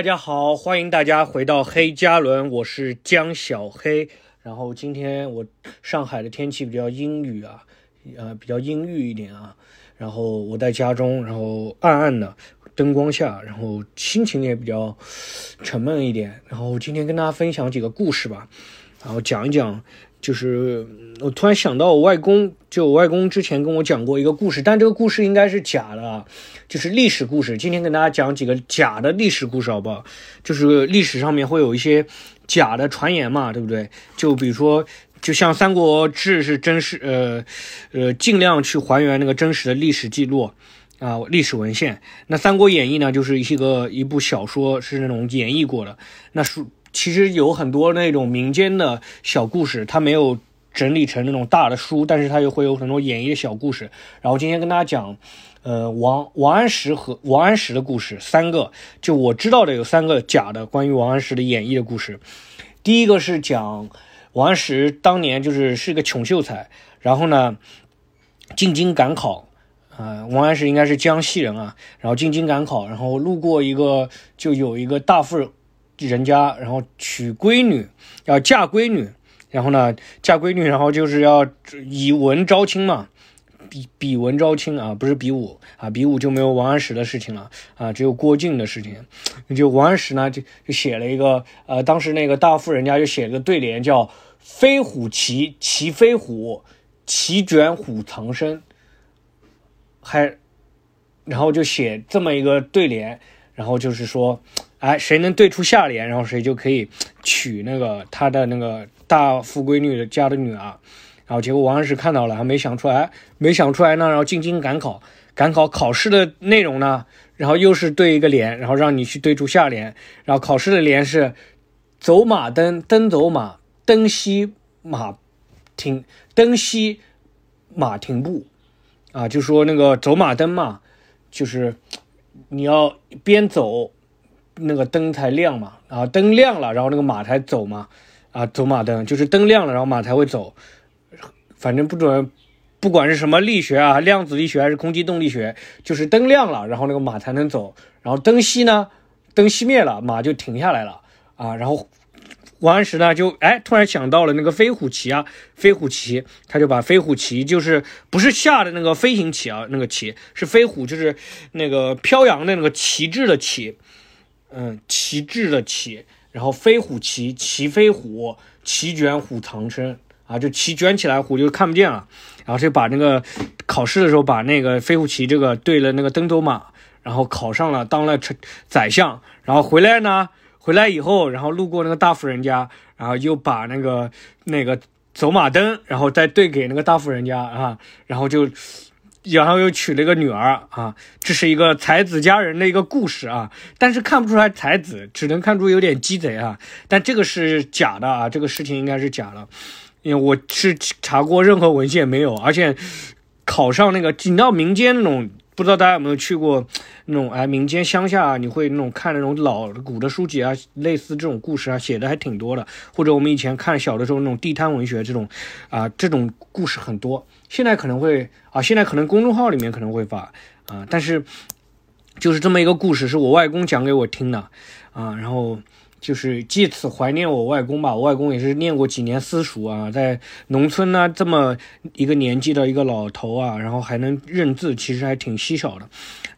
大家好，欢迎大家回到黑加仑，我是江小黑。然后今天我上海的天气比较阴雨啊，呃，比较阴郁一点啊。然后我在家中，然后暗暗的灯光下，然后心情也比较沉闷一点。然后今天跟大家分享几个故事吧，然后讲一讲。就是我突然想到，我外公就我外公之前跟我讲过一个故事，但这个故事应该是假的，就是历史故事。今天跟大家讲几个假的历史故事，好不好？就是历史上面会有一些假的传言嘛，对不对？就比如说，就像《三国志》是真实，呃呃，尽量去还原那个真实的历史记录啊，历史文献。那《三国演义》呢，就是一个一部小说，是那种演绎过的。那书。其实有很多那种民间的小故事，它没有整理成那种大的书，但是它又会有很多演绎的小故事。然后今天跟大家讲，呃，王王安石和王安石的故事三个，就我知道的有三个假的关于王安石的演绎的故事。第一个是讲王安石当年就是是个穷秀才，然后呢进京赶考，啊，王安石应该是江西人啊，然后进京赶考，然后路过一个就有一个大富人。家，然后娶闺女，要嫁闺女，然后呢，嫁闺女，然后就是要以文招亲嘛，比比文招亲啊，不是比武啊，比武就没有王安石的事情了啊，只有郭靖的事情。就王安石呢，就就写了一个，呃，当时那个大富人家就写了个对联，叫“飞虎骑，骑飞虎，骑卷虎藏身”，还，然后就写这么一个对联，然后就是说。哎，谁能对出下联，然后谁就可以娶那个他的那个大富闺女的家的女儿。然后结果王安石看到了，还没想出来，没想出来呢。然后进京赶考，赶考考试的内容呢，然后又是对一个联，然后让你去对出下联。然后考试的联是走马灯，灯走马，灯熄马停，灯熄马停步。啊，就说那个走马灯嘛，就是你要边走。那个灯才亮嘛，然后灯亮了，然后那个马才走嘛，啊，走马灯就是灯亮了，然后马才会走。反正不准，不管是什么力学啊，量子力学还是空气动力学，就是灯亮了，然后那个马才能走。然后灯熄呢，灯熄灭了，马就停下来了啊。然后王安石呢，就哎突然想到了那个飞虎旗啊，飞虎旗，他就把飞虎旗就是不是下的那个飞行旗啊，那个旗是飞虎，就是那个飘扬的那个旗帜的旗。嗯，旗帜的旗，然后飞虎旗，旗飞虎，旗卷虎藏身啊，就旗卷起来，虎就看不见了。然后就把那个考试的时候，把那个飞虎旗这个对了那个登州马，然后考上了，当了宰相。然后回来呢，回来以后，然后路过那个大富人家，然后又把那个那个走马灯，然后再对给那个大富人家啊，然后就。然后又娶了一个女儿啊，这是一个才子佳人的一个故事啊，但是看不出来才子，只能看出有点鸡贼啊。但这个是假的啊，这个事情应该是假的，因为我是查过任何文献没有，而且考上那个，你知道民间那种，不知道大家有没有去过那种哎，民间乡下啊你会那种看那种老古的书籍啊，类似这种故事啊，写的还挺多的，或者我们以前看小的时候那种地摊文学这种啊，这种故事很多。现在可能会啊，现在可能公众号里面可能会发啊，但是就是这么一个故事，是我外公讲给我听的啊，然后就是借此怀念我外公吧。我外公也是念过几年私塾啊，在农村呢，这么一个年纪的一个老头啊，然后还能认字，其实还挺稀少的。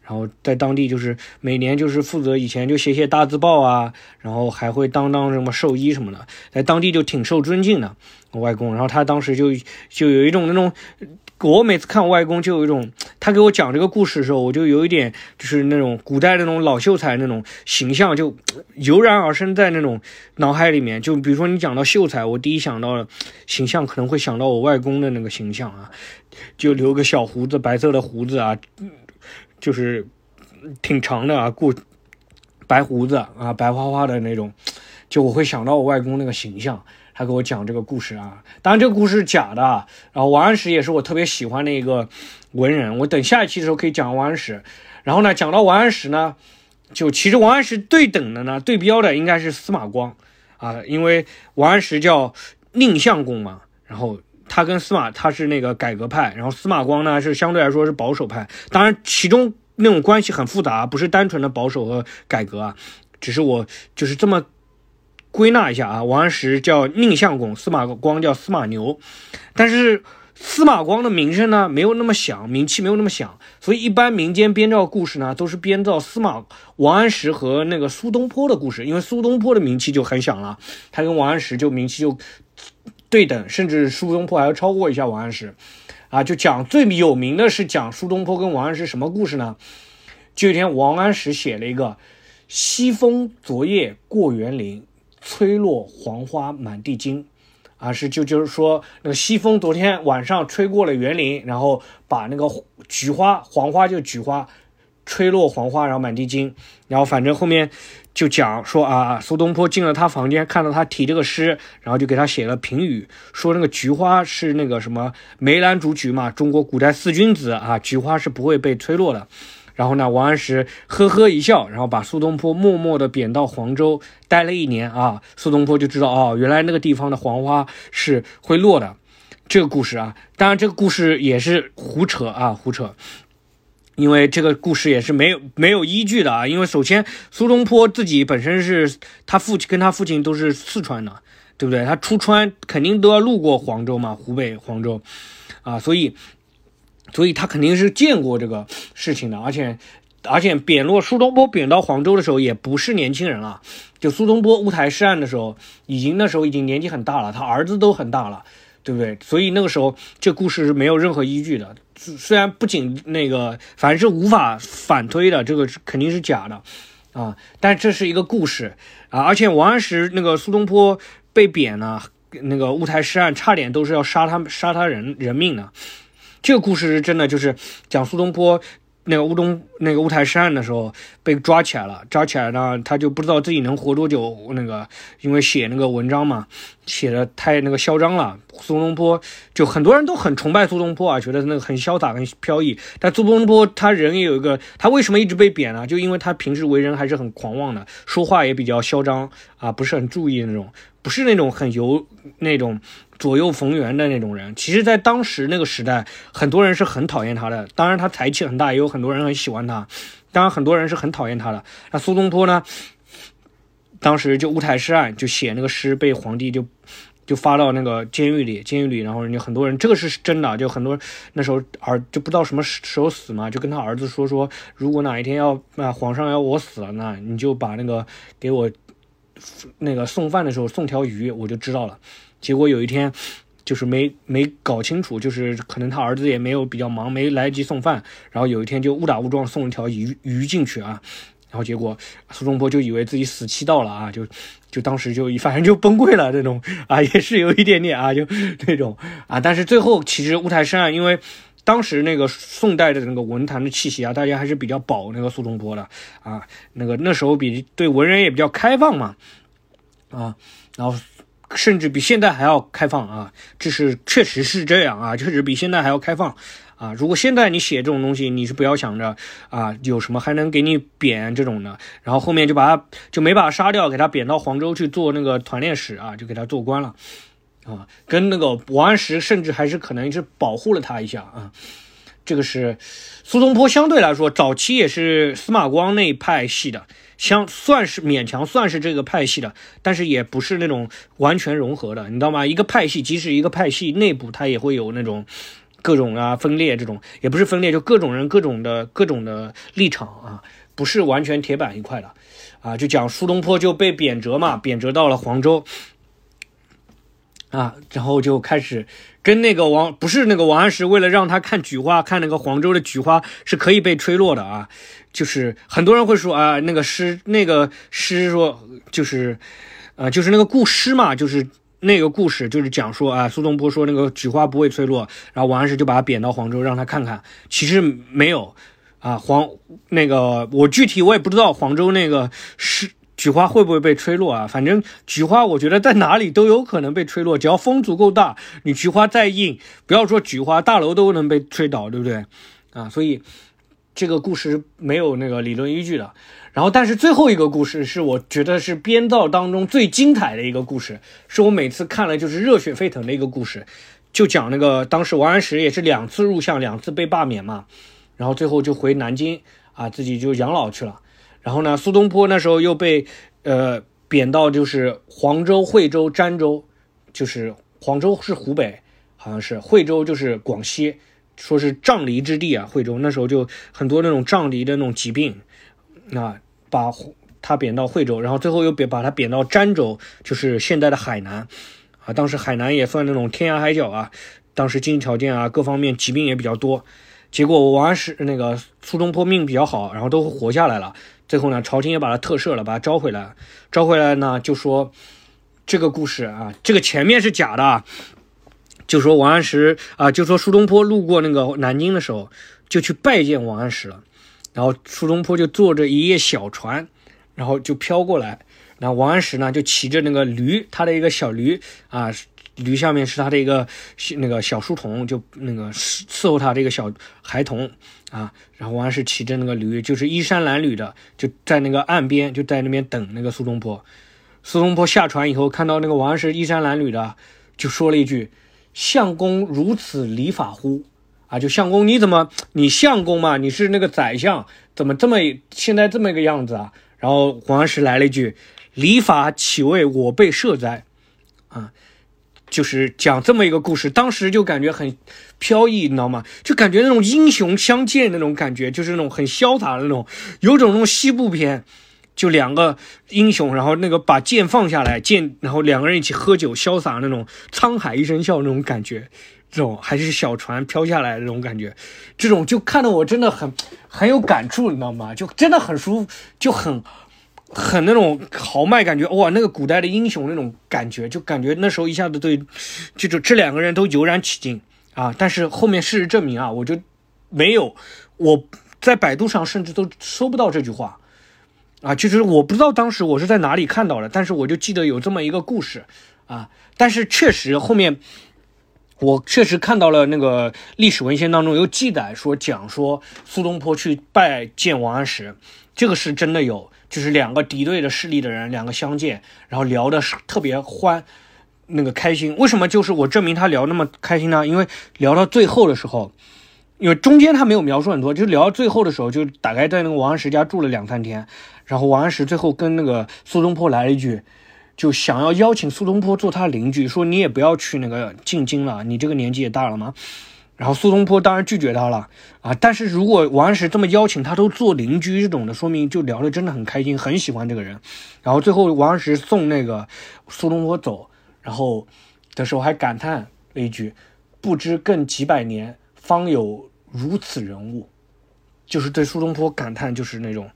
然后在当地就是每年就是负责以前就写写大字报啊，然后还会当当什么兽医什么的，在当地就挺受尊敬的。我外公，然后他当时就就有一种那种，我每次看我外公就有一种，他给我讲这个故事的时候，我就有一点就是那种古代那种老秀才那种形象就油然而生在那种脑海里面。就比如说你讲到秀才，我第一想到的形象可能会想到我外公的那个形象啊，就留个小胡子，白色的胡子啊，就是挺长的啊，过白胡子啊，白花花的那种，就我会想到我外公那个形象。他给我讲这个故事啊，当然这个故事是假的。然后王安石也是我特别喜欢的一个文人，我等下一期的时候可以讲王安石。然后呢，讲到王安石呢，就其实王安石对等的呢，对标的应该是司马光啊，因为王安石叫宁相公嘛，然后他跟司马他是那个改革派，然后司马光呢是相对来说是保守派。当然其中那种关系很复杂，不是单纯的保守和改革啊，只是我就是这么归纳一下啊。王安石叫宁相公，司马光叫司马牛，但是司马光的名声呢没有那么响，名气没有那么响，所以一般民间编造故事呢都是编造司马王安石和那个苏东坡的故事，因为苏东坡的名气就很响了，他跟王安石就名气就对等，甚至苏东坡还要超过一下王安石。啊，就讲最有名的是讲苏东坡跟王安石什么故事呢？就有一天，王安石写了一个“西风昨夜过园林，吹落黄花满地金”，啊，是就就是说那个西风昨天晚上吹过了园林，然后把那个菊花黄花就菊花吹落黄花，然后满地金，然后反正后面。就讲说啊，苏东坡进了他房间，看到他提这个诗，然后就给他写了评语，说那个菊花是那个什么梅兰竹菊嘛，中国古代四君子啊，菊花是不会被吹落的。然后呢，王安石呵呵一笑，然后把苏东坡默默的贬到黄州，待了一年啊，苏东坡就知道哦，原来那个地方的黄花是会落的。这个故事啊，当然这个故事也是胡扯啊，胡扯。因为这个故事也是没有没有依据的啊！因为首先苏东坡自己本身是他父亲跟他父亲都是四川的，对不对？他出川肯定都要路过黄州嘛，湖北黄州，啊，所以所以他肯定是见过这个事情的。而且而且贬落苏东坡贬到黄州的时候也不是年轻人了，就苏东坡乌台诗案的时候，已经那时候已经年纪很大了，他儿子都很大了。对不对？所以那个时候这故事是没有任何依据的。虽然不仅那个，反正是无法反推的，这个肯定是假的啊。但这是一个故事啊，而且王安石那个苏东坡被贬呢，那个乌台诗案差点都是要杀他杀他人人命的。这个故事是真的，就是讲苏东坡。那个乌东那个乌台诗案的时候被抓起来了，抓起来呢，他就不知道自己能活多久。那个因为写那个文章嘛，写的太那个嚣张了。苏东坡就很多人都很崇拜苏东坡啊，觉得那个很潇洒、很飘逸。但苏东坡他人也有一个，他为什么一直被贬呢？就因为他平时为人还是很狂妄的，说话也比较嚣张啊，不是很注意那种，不是那种很油那种。左右逢源的那种人，其实，在当时那个时代，很多人是很讨厌他的。当然，他才气很大，也有很多人很喜欢他。当然，很多人是很讨厌他的。那苏东坡呢？当时就乌台诗案，就写那个诗，被皇帝就就发到那个监狱里，监狱里，然后人家很多人，这个是真的，就很多那时候儿就不知道什么时候死嘛，就跟他儿子说说，如果哪一天要啊皇上要我死了，那你就把那个给我那个送饭的时候送条鱼，我就知道了。结果有一天，就是没没搞清楚，就是可能他儿子也没有比较忙，没来得及送饭，然后有一天就误打误撞送一条鱼鱼进去啊，然后结果苏东坡就以为自己死期到了啊，就就当时就反正就崩溃了，这种啊也是有一点点啊，就那种啊，但是最后其实乌台诗案，因为当时那个宋代的那个文坛的气息啊，大家还是比较保那个苏东坡的啊，那个那时候比对文人也比较开放嘛，啊，然后。甚至比现在还要开放啊！这是确实是这样啊，确实比现在还要开放啊！如果现在你写这种东西，你是不要想着啊，有什么还能给你贬这种的，然后后面就把他就没把他杀掉，给他贬到黄州去做那个团练使啊，就给他做官了啊，跟那个王安石甚至还是可能是保护了他一下啊。这个是苏东坡相对来说早期也是司马光那一派系的。相算是勉强算是这个派系的，但是也不是那种完全融合的，你知道吗？一个派系，即使一个派系内部，它也会有那种各种啊分裂，这种也不是分裂，就各种人各种的各种的立场啊，不是完全铁板一块的啊。就讲苏东坡就被贬谪嘛，贬谪到了黄州啊，然后就开始。跟那个王不是那个王安石，为了让他看菊花，看那个黄州的菊花是可以被吹落的啊，就是很多人会说啊，那个诗那个诗说就是，呃，就是那个故事嘛，就是那个故事就是讲说啊，苏东坡说那个菊花不会吹落，然后王安石就把他贬到黄州让他看看，其实没有啊，黄那个我具体我也不知道黄州那个诗。菊花会不会被吹落啊？反正菊花，我觉得在哪里都有可能被吹落，只要风足够大，你菊花再硬，不要说菊花，大楼都能被吹倒，对不对？啊，所以这个故事没有那个理论依据的。然后，但是最后一个故事是我觉得是编造当中最精彩的一个故事，是我每次看了就是热血沸腾的一个故事，就讲那个当时王安石也是两次入相，两次被罢免嘛，然后最后就回南京。啊，自己就养老去了。然后呢，苏东坡那时候又被呃贬到就是黄州、惠州、儋州，就是黄州是湖北，好像是惠州就是广西，说是瘴离之地啊。惠州那时候就很多那种瘴离的那种疾病，啊，把他贬到惠州，然后最后又贬把他贬到儋州，就是现在的海南，啊，当时海南也算那种天涯海角啊，当时经济条件啊各方面疾病也比较多。结果王安石那个苏东坡命比较好，然后都活下来了。最后呢，朝廷也把他特赦了，把他招回来。招回来呢，就说这个故事啊，这个前面是假的。就说王安石啊，就说苏东坡路过那个南京的时候，就去拜见王安石了。然后苏东坡就坐着一叶小船，然后就飘过来。然后王安石呢，就骑着那个驴，他的一个小驴啊。驴下面是他的一个那个小书童，就那个伺伺候他这个小孩童啊。然后王安石骑着那个驴，就是衣衫褴褛的，就在那个岸边，就在那边等那个苏东坡。苏东坡下船以后，看到那个王安石衣衫褴褛的，就说了一句：“相公如此礼法乎？”啊，就相公你怎么你相公嘛，你是那个宰相，怎么这么现在这么一个样子啊？然后王安石来了一句：“礼法岂为我辈设哉？”啊。就是讲这么一个故事，当时就感觉很飘逸，你知道吗？就感觉那种英雄相见那种感觉，就是那种很潇洒的那种，有种那种西部片，就两个英雄，然后那个把剑放下来，剑，然后两个人一起喝酒，潇洒那种沧海一声笑那种感觉，这种还是小船飘下来那种感觉，这种就看得我真的很很有感触，你知道吗？就真的很舒服，就很。很那种豪迈感觉，哇，那个古代的英雄那种感觉，就感觉那时候一下子对，就就这两个人都油然起敬啊。但是后面事实证明啊，我就没有，我在百度上甚至都搜不到这句话啊。就是我不知道当时我是在哪里看到的，但是我就记得有这么一个故事啊。但是确实后面我确实看到了那个历史文献当中有记载说讲说苏东坡去拜见王安石，这个是真的有。就是两个敌对的势力的人，两个相见，然后聊的是特别欢，那个开心。为什么就是我证明他聊那么开心呢？因为聊到最后的时候，因为中间他没有描述很多，就聊到最后的时候，就大概在那个王安石家住了两三天。然后王安石最后跟那个苏东坡来了一句，就想要邀请苏东坡做他邻居，说你也不要去那个进京了，你这个年纪也大了嘛。然后苏东坡当然拒绝他了啊！但是如果王安石这么邀请他都做邻居这种的，说明就聊得真的很开心，很喜欢这个人。然后最后王安石送那个苏东坡走，然后的时候还感叹了一句：“不知更几百年，方有如此人物。”就是对苏东坡感叹，就是那种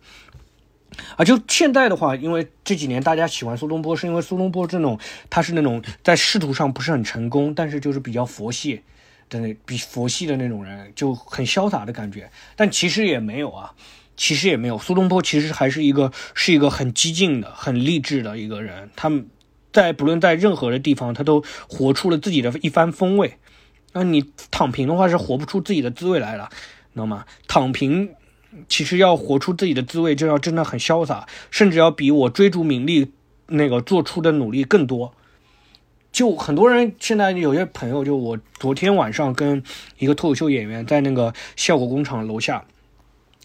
啊，就现在的话，因为这几年大家喜欢苏东坡，是因为苏东坡这种他是那种在仕途上不是很成功，但是就是比较佛系。的那比佛系的那种人就很潇洒的感觉，但其实也没有啊，其实也没有。苏东坡其实还是一个是一个很激进的、很励志的一个人。他们在不论在任何的地方，他都活出了自己的一番风味。那你躺平的话是活不出自己的滋味来了，知道吗？躺平其实要活出自己的滋味，就要真的很潇洒，甚至要比我追逐名利那个做出的努力更多。就很多人现在有些朋友，就我昨天晚上跟一个脱口秀演员在那个效果工厂楼下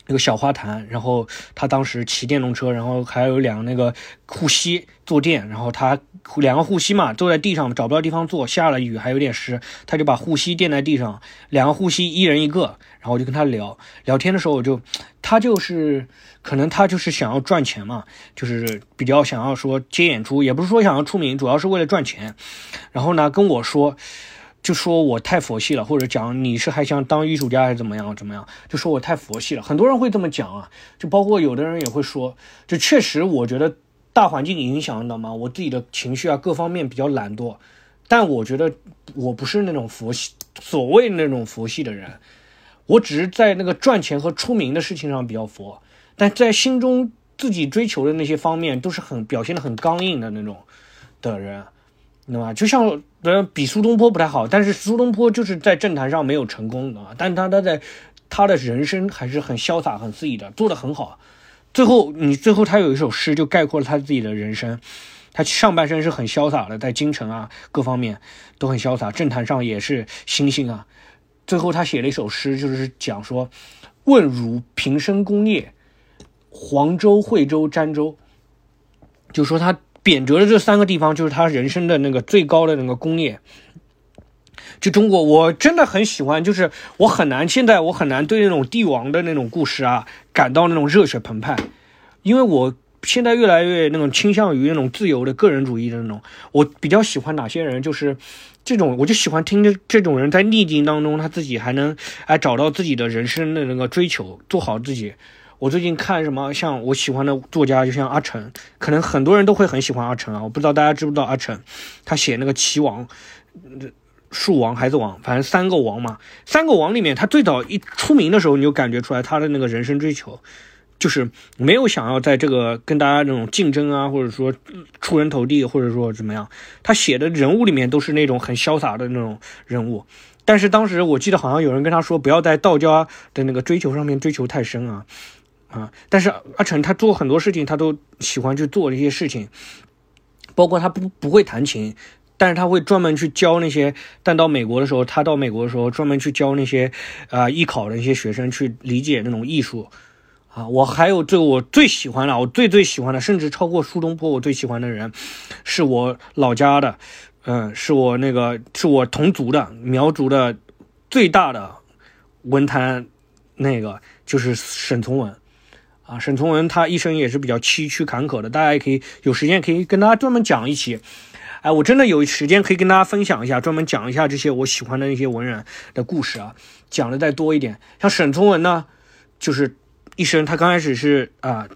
那个小花坛，然后他当时骑电动车，然后还有两个那个护膝坐垫，然后他两个护膝嘛坐在地上找不到地方坐，下了雨还有点湿，他就把护膝垫在地上，两个护膝一人一个，然后我就跟他聊聊天的时候，我就他就是。可能他就是想要赚钱嘛，就是比较想要说接演出，也不是说想要出名，主要是为了赚钱。然后呢，跟我说，就说我太佛系了，或者讲你是还想当艺术家还是怎么样怎么样，就说我太佛系了。很多人会这么讲啊，就包括有的人也会说，就确实我觉得大环境影响的嘛，我自己的情绪啊各方面比较懒惰。但我觉得我不是那种佛系，所谓那种佛系的人，我只是在那个赚钱和出名的事情上比较佛。但在心中自己追求的那些方面都是很表现的很刚硬的那种的人，懂吗？就像呃比苏东坡不太好，但是苏东坡就是在政坛上没有成功，啊，但他他在他的人生还是很潇洒很肆意的，做的很好。最后你最后他有一首诗就概括了他自己的人生，他上半生是很潇洒的，在京城啊各方面都很潇洒，政坛上也是星星啊。最后他写了一首诗，就是讲说。问汝平生功业，黄州、惠州、儋州，就说他贬谪的这三个地方，就是他人生的那个最高的那个功业。就中国，我真的很喜欢，就是我很难，现在我很难对那种帝王的那种故事啊感到那种热血澎湃，因为我现在越来越那种倾向于那种自由的个人主义的那种。我比较喜欢哪些人，就是这种，我就喜欢听着这种人在逆境当中，他自己还能哎找到自己的人生的那个追求，做好自己。我最近看什么，像我喜欢的作家，就像阿成，可能很多人都会很喜欢阿成啊。我不知道大家知不知道阿成，他写那个棋王。树王、孩子王，反正三个王嘛。三个王里面，他最早一出名的时候，你就感觉出来他的那个人生追求，就是没有想要在这个跟大家那种竞争啊，或者说出人头地，或者说怎么样。他写的人物里面都是那种很潇洒的那种人物。但是当时我记得好像有人跟他说，不要在道家的那个追求上面追求太深啊啊。但是阿成他做很多事情，他都喜欢去做这些事情，包括他不不会弹琴。但是他会专门去教那些，但到美国的时候，他到美国的时候专门去教那些，啊，艺考的那些学生去理解那种艺术，啊，我还有最我最喜欢的，我最最喜欢的，甚至超过苏东坡，我最喜欢的人，是我老家的，嗯，是我那个是我同族的苗族的最大的文坛，那个就是沈从文，啊，沈从文他一生也是比较崎岖坎坷的，大家也可以有时间可以跟大家专门讲一期。哎，我真的有时间可以跟大家分享一下，专门讲一下这些我喜欢的那些文人的故事啊，讲的再多一点。像沈从文呢，就是一生他刚开始是啊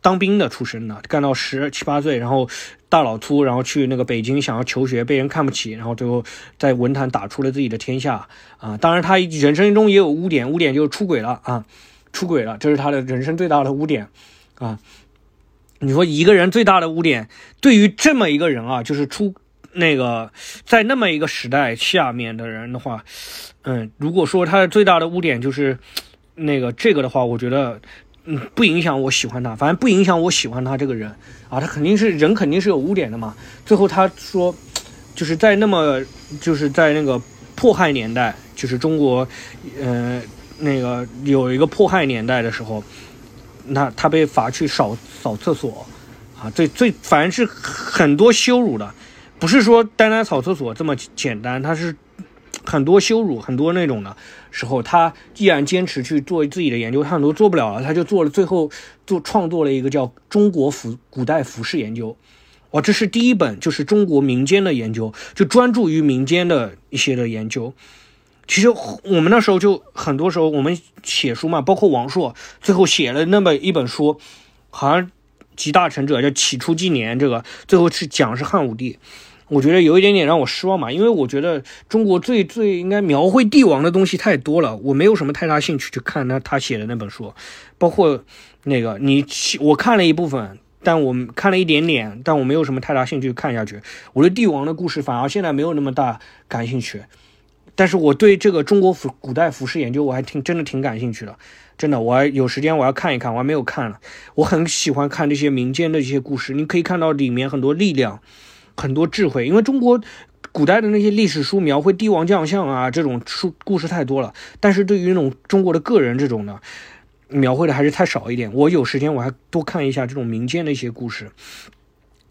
当兵的出身的，干到十七八岁，然后大老粗，然后去那个北京想要求学，被人看不起，然后最后在文坛打出了自己的天下啊。当然他人生中也有污点，污点就是出轨了啊，出轨了，这是他的人生最大的污点啊。你说一个人最大的污点，对于这么一个人啊，就是出那个在那么一个时代下面的人的话，嗯，如果说他的最大的污点就是那个这个的话，我觉得嗯不影响我喜欢他，反正不影响我喜欢他这个人啊，他肯定是人肯定是有污点的嘛。最后他说，就是在那么就是在那个迫害年代，就是中国，呃，那个有一个迫害年代的时候。那他被罚去扫扫厕所，啊，最最反正是很多羞辱的，不是说单单扫厕所这么简单，他是很多羞辱，很多那种的时候，他依然坚持去做自己的研究，他很多做不了了，他就做了，最后做创作了一个叫《中国服古代服饰研究》，哇，这是第一本，就是中国民间的研究，就专注于民间的一些的研究。其实我们那时候就很多时候我们写书嘛，包括王朔最后写了那么一本书，好像集大成者叫《起初纪年》，这个最后是讲是汉武帝，我觉得有一点点让我失望嘛，因为我觉得中国最最应该描绘帝王的东西太多了，我没有什么太大兴趣去看他他写的那本书，包括那个你我看了一部分，但我看了一点点，但我没有什么太大兴趣看下去，我对帝王的故事反而现在没有那么大感兴趣。但是我对这个中国服古代服饰研究我还挺真的挺感兴趣的，真的，我还有时间我要看一看，我还没有看了。我很喜欢看这些民间的一些故事，你可以看到里面很多力量，很多智慧。因为中国古代的那些历史书描绘帝王将相啊，这种书故事太多了，但是对于那种中国的个人这种的描绘的还是太少一点。我有时间我还多看一下这种民间的一些故事。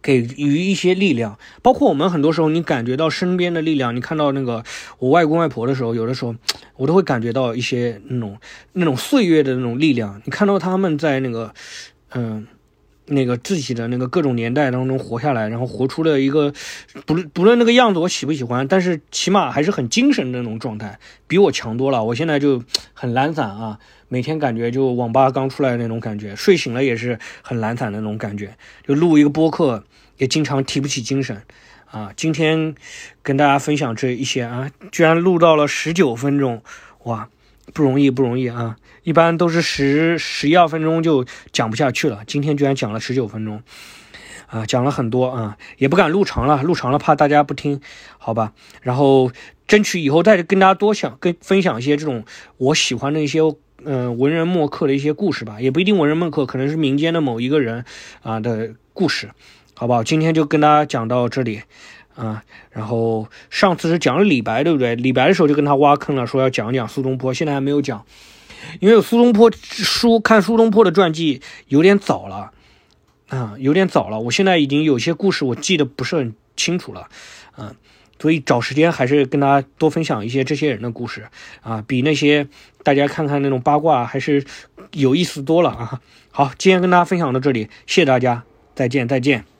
给予一些力量，包括我们很多时候，你感觉到身边的力量，你看到那个我外公外婆的时候，有的时候 我都会感觉到一些那种那种岁月的那种力量。你看到他们在那个，嗯，那个自己的那个各种年代当中活下来，然后活出了一个不论不论那个样子我喜不喜欢，但是起码还是很精神的那种状态，比我强多了。我现在就很懒散啊。每天感觉就网吧刚出来的那种感觉，睡醒了也是很懒散的那种感觉，就录一个播客也经常提不起精神，啊，今天跟大家分享这一些啊，居然录到了十九分钟，哇，不容易不容易啊，一般都是十十一二分钟就讲不下去了，今天居然讲了十九分钟，啊，讲了很多啊，也不敢录长了，录长了怕大家不听，好吧，然后争取以后再跟大家多想跟分享一些这种我喜欢的一些。嗯，文人墨客的一些故事吧，也不一定文人墨客，可能是民间的某一个人啊的故事，好不好？今天就跟大家讲到这里。啊。然后上次是讲了李白，对不对？李白的时候就跟他挖坑了，说要讲讲苏东坡，现在还没有讲。因为苏东坡书看苏东坡的传记有点早了，啊，有点早了。我现在已经有些故事我记得不是很清楚了，嗯，所以找时间还是跟他多分享一些这些人的故事啊，比那些大家看看那种八卦还是有意思多了啊。好，今天跟大家分享到这里，谢谢大家，再见，再见。